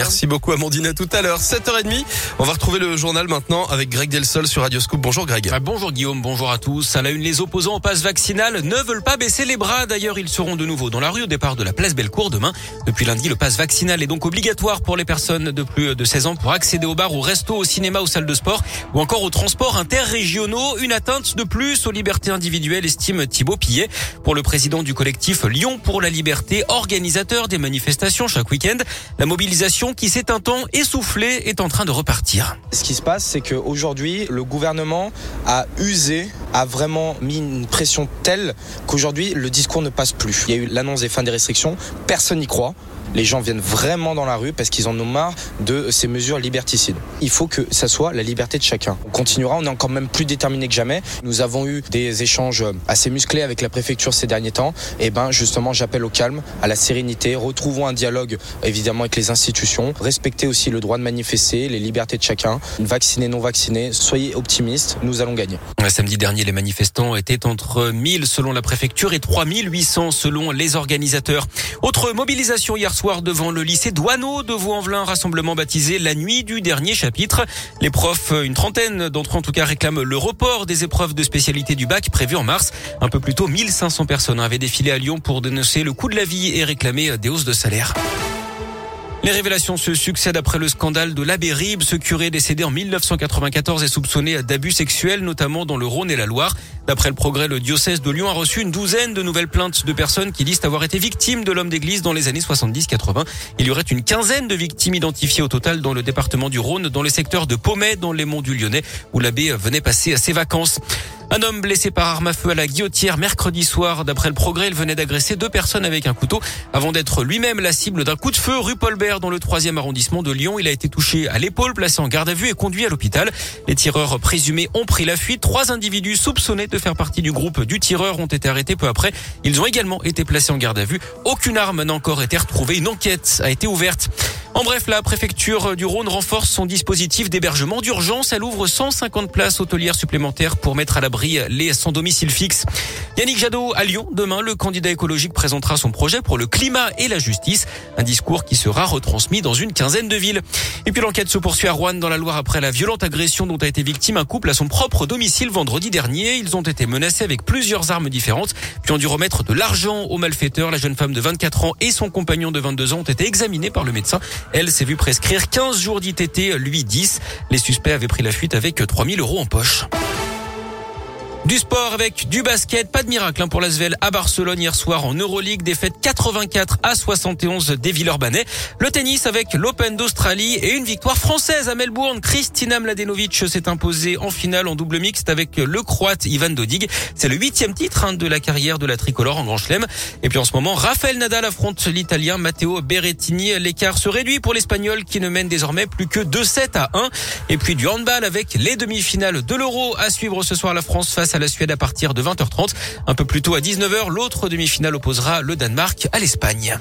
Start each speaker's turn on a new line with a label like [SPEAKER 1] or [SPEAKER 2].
[SPEAKER 1] Merci beaucoup Amandine, à tout à l'heure, 7h30. On va retrouver le journal maintenant avec Greg Delsol sur Radio Scoop. Bonjour Greg.
[SPEAKER 2] Ah, bonjour Guillaume, bonjour à tous. À la une, les opposants au passe vaccinal ne veulent pas baisser les bras. D'ailleurs, ils seront de nouveau dans la rue au départ de la place Bellecour demain. Depuis lundi, le passe vaccinal est donc obligatoire pour les personnes de plus de 16 ans pour accéder aux bars, au resto, au cinéma, aux salles de sport ou encore aux transports interrégionaux. Une atteinte de plus aux libertés individuelles, estime Thibaut Pillet. Pour le président du collectif Lyon pour la liberté, organisateur des manifestations chaque week-end, la mobilisation qui s'est un temps essoufflé est en train de repartir.
[SPEAKER 3] Ce qui se passe, c'est qu'aujourd'hui, le gouvernement a usé, a vraiment mis une pression telle qu'aujourd'hui, le discours ne passe plus. Il y a eu l'annonce des fins des restrictions, personne n'y croit. Les gens viennent vraiment dans la rue parce qu'ils en ont marre de ces mesures liberticides. Il faut que ça soit la liberté de chacun. On continuera, on est encore même plus déterminé que jamais. Nous avons eu des échanges assez musclés avec la préfecture ces derniers temps. Et ben justement, j'appelle au calme, à la sérénité. Retrouvons un dialogue évidemment avec les institutions. Respectez aussi le droit de manifester, les libertés de chacun. Vaccinés, non vaccinés, soyez optimistes, nous allons gagner.
[SPEAKER 2] Samedi dernier, les manifestants étaient entre 1000 selon la préfecture et 3800 selon les organisateurs. Autre mobilisation hier soir devant le lycée Douaneau de Vaux-en-Velin, rassemblement baptisé la nuit du dernier chapitre. Les profs, une trentaine d'entre eux en tout cas, réclament le report des épreuves de spécialité du bac prévues en mars. Un peu plus tôt, 1500 personnes avaient défilé à Lyon pour dénoncer le coût de la vie et réclamer des hausses de salaire. Les révélations se succèdent après le scandale de l'abbé Rib. Ce curé décédé en 1994 est soupçonné d'abus sexuels, notamment dans le Rhône et la Loire. D'après le progrès, le diocèse de Lyon a reçu une douzaine de nouvelles plaintes de personnes qui disent avoir été victimes de l'homme d'église dans les années 70-80. Il y aurait une quinzaine de victimes identifiées au total dans le département du Rhône, dans le secteur de Pommet, dans les monts du Lyonnais, où l'abbé venait passer ses vacances. Un homme blessé par arme à feu à la guillotière mercredi soir. D'après le progrès, il venait d'agresser deux personnes avec un couteau avant d'être lui-même la cible d'un coup de feu rue Paulbert dans le troisième arrondissement de Lyon. Il a été touché à l'épaule, placé en garde à vue et conduit à l'hôpital. Les tireurs présumés ont pris la fuite. Trois individus soupçonnés de faire partie du groupe du tireur ont été arrêtés peu après. Ils ont également été placés en garde à vue. Aucune arme n'a encore été retrouvée. Une enquête a été ouverte. En bref, la préfecture du Rhône renforce son dispositif d'hébergement d'urgence. Elle ouvre 150 places hôtelières supplémentaires pour mettre à l'abri les sans domicile fixe. Yannick Jadot à Lyon. Demain, le candidat écologique présentera son projet pour le climat et la justice. Un discours qui sera retransmis dans une quinzaine de villes. Et puis l'enquête se poursuit à Rouen dans la Loire après la violente agression dont a été victime un couple à son propre domicile vendredi dernier. Ils ont été menacés avec plusieurs armes différentes, puis ont dû remettre de l'argent aux malfaiteurs. La jeune femme de 24 ans et son compagnon de 22 ans ont été examinés par le médecin. Elle s'est vue prescrire 15 jours d'ITT, lui 10. Les suspects avaient pris la fuite avec 3000 euros en poche. Du sport avec du basket, pas de miracle hein, pour l'Asvel à Barcelone hier soir en Euroleague, défaite 84 à 71 des Villeurbanais. Le tennis avec l'Open d'Australie et une victoire française à Melbourne. Kristina Mladenovic s'est imposée en finale en double mixte avec le Croate Ivan Dodig. C'est le huitième titre hein, de la carrière de la tricolore en Grand Chelem. Et puis en ce moment, Rafael Nadal affronte l'Italien Matteo Berrettini. L'écart se réduit pour l'Espagnol qui ne mène désormais plus que 2-7 à 1. Et puis du handball avec les demi-finales de l'Euro à suivre ce soir la France à la Suède à partir de 20h30. Un peu plus tôt à 19h, l'autre demi-finale opposera le Danemark à l'Espagne.